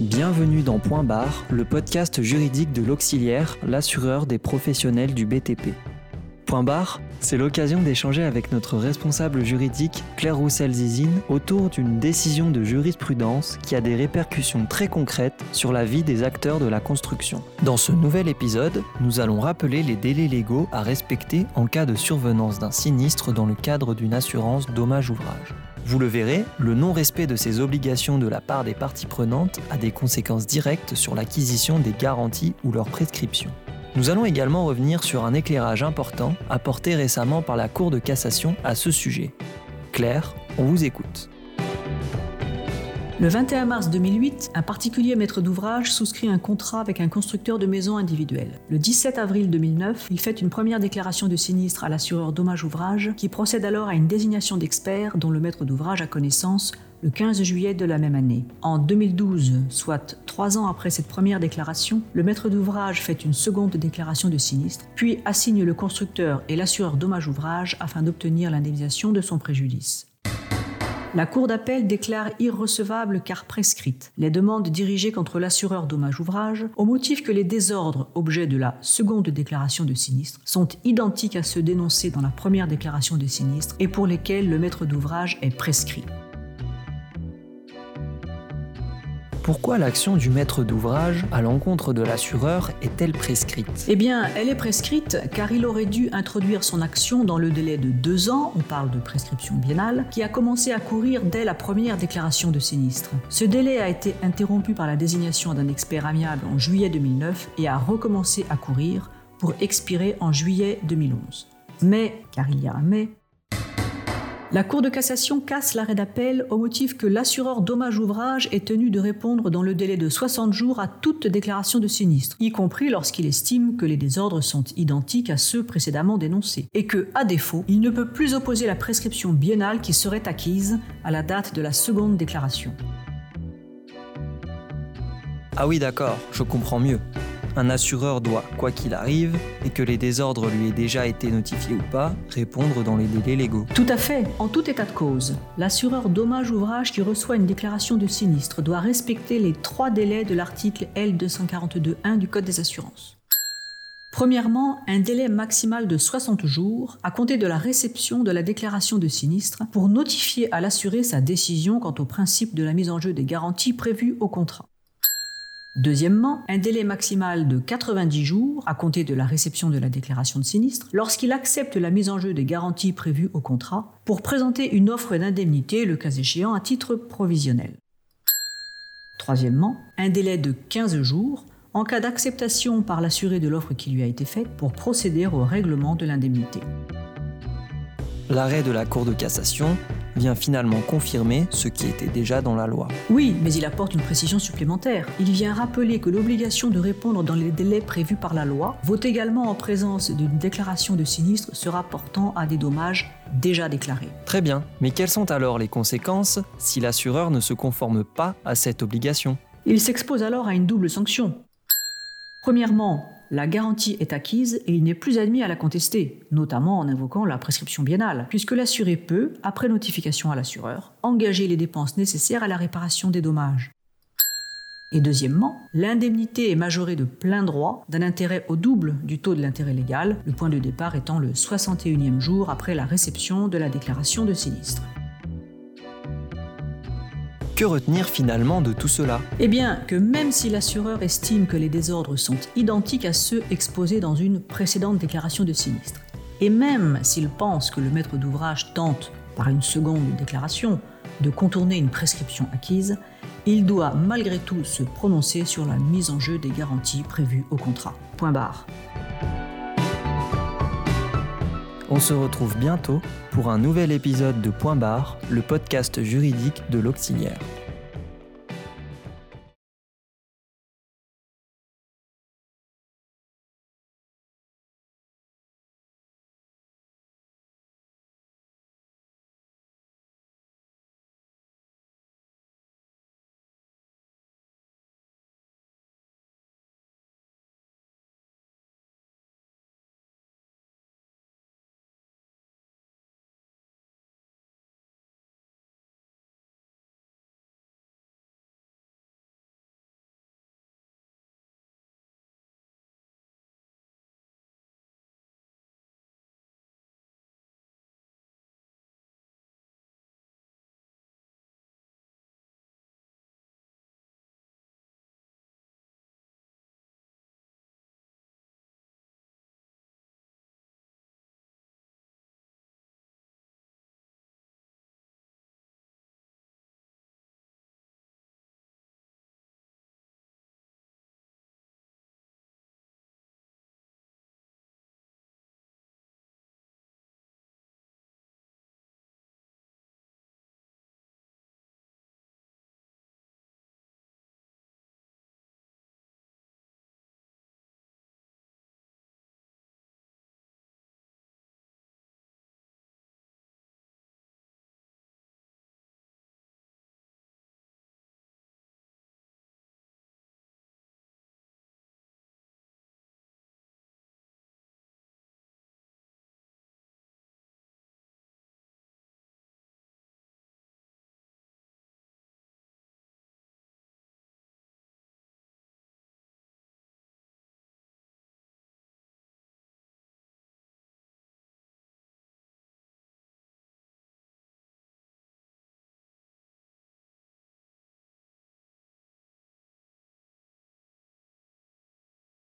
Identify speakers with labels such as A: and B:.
A: Bienvenue dans Point Barre, le podcast juridique de l'auxiliaire, l'assureur des professionnels du BTP. Point barre, c'est l'occasion d'échanger avec notre responsable juridique Claire Roussel-Zizine autour d'une décision de jurisprudence qui a des répercussions très concrètes sur la vie des acteurs de la construction. Dans ce nouvel épisode, nous allons rappeler les délais légaux à respecter en cas de survenance d'un sinistre dans le cadre d'une assurance dommage-ouvrage. Vous le verrez, le non-respect de ces obligations de la part des parties prenantes a des conséquences directes sur l'acquisition des garanties ou leur prescription. Nous allons également revenir sur un éclairage important apporté récemment par la Cour de cassation à ce sujet. Claire, on vous écoute.
B: Le 21 mars 2008, un particulier maître d'ouvrage souscrit un contrat avec un constructeur de maisons individuelles. Le 17 avril 2009, il fait une première déclaration de sinistre à l'assureur dommage ouvrage qui procède alors à une désignation d'expert dont le maître d'ouvrage a connaissance le 15 juillet de la même année. En 2012, soit trois ans après cette première déclaration, le maître d'ouvrage fait une seconde déclaration de sinistre, puis assigne le constructeur et l'assureur dommage ouvrage afin d'obtenir l'indemnisation de son préjudice. La Cour d'appel déclare irrecevable car prescrite les demandes dirigées contre l'assureur dommage ouvrage au motif que les désordres objets de la seconde déclaration de sinistre sont identiques à ceux dénoncés dans la première déclaration de sinistre et pour lesquels le maître d'ouvrage est prescrit.
A: Pourquoi l'action du maître d'ouvrage à l'encontre de l'assureur est-elle prescrite?
B: Eh bien, elle est prescrite car il aurait dû introduire son action dans le délai de deux ans, on parle de prescription biennale, qui a commencé à courir dès la première déclaration de sinistre. Ce délai a été interrompu par la désignation d'un expert amiable en juillet 2009 et a recommencé à courir pour expirer en juillet 2011. Mais, car il y a un mais, la Cour de cassation casse l'arrêt d'appel au motif que l'assureur dommage-ouvrage est tenu de répondre dans le délai de 60 jours à toute déclaration de sinistre, y compris lorsqu'il estime que les désordres sont identiques à ceux précédemment dénoncés, et que, à défaut, il ne peut plus opposer la prescription biennale qui serait acquise à la date de la seconde déclaration.
A: Ah oui d'accord, je comprends mieux un assureur doit, quoi qu'il arrive, et que les désordres lui aient déjà été notifiés ou pas, répondre dans les délais légaux.
B: Tout à fait, en tout état de cause. L'assureur dommage-ouvrage qui reçoit une déclaration de sinistre doit respecter les trois délais de l'article L242.1 du Code des assurances. Premièrement, un délai maximal de 60 jours à compter de la réception de la déclaration de sinistre pour notifier à l'assuré sa décision quant au principe de la mise en jeu des garanties prévues au contrat. Deuxièmement, un délai maximal de 90 jours à compter de la réception de la déclaration de sinistre lorsqu'il accepte la mise en jeu des garanties prévues au contrat pour présenter une offre d'indemnité, le cas échéant, à titre provisionnel. Troisièmement, un délai de 15 jours en cas d'acceptation par l'assuré de l'offre qui lui a été faite pour procéder au règlement de l'indemnité.
A: L'arrêt de la Cour de cassation vient finalement confirmer ce qui était déjà dans la loi.
B: Oui, mais il apporte une précision supplémentaire. Il vient rappeler que l'obligation de répondre dans les délais prévus par la loi vaut également en présence d'une déclaration de sinistre se rapportant à des dommages déjà déclarés.
A: Très bien, mais quelles sont alors les conséquences si l'assureur ne se conforme pas à cette obligation?
B: Il s'expose alors à une double sanction. Premièrement, la garantie est acquise et il n'est plus admis à la contester, notamment en invoquant la prescription biennale, puisque l'assuré peut, après notification à l'assureur, engager les dépenses nécessaires à la réparation des dommages. Et deuxièmement, l'indemnité est majorée de plein droit d'un intérêt au double du taux de l'intérêt légal, le point de départ étant le 61e jour après la réception de la déclaration de sinistre.
A: Que retenir finalement de tout cela?
B: Eh bien, que même si l'assureur estime que les désordres sont identiques à ceux exposés dans une précédente déclaration de sinistre, et même s'il pense que le maître d'ouvrage tente, par une seconde déclaration, de contourner une prescription acquise, il doit malgré tout se prononcer sur la mise en jeu des garanties prévues au contrat. Point barre.
A: On se retrouve bientôt pour un nouvel épisode de Point barre, le podcast juridique de l'auxiliaire.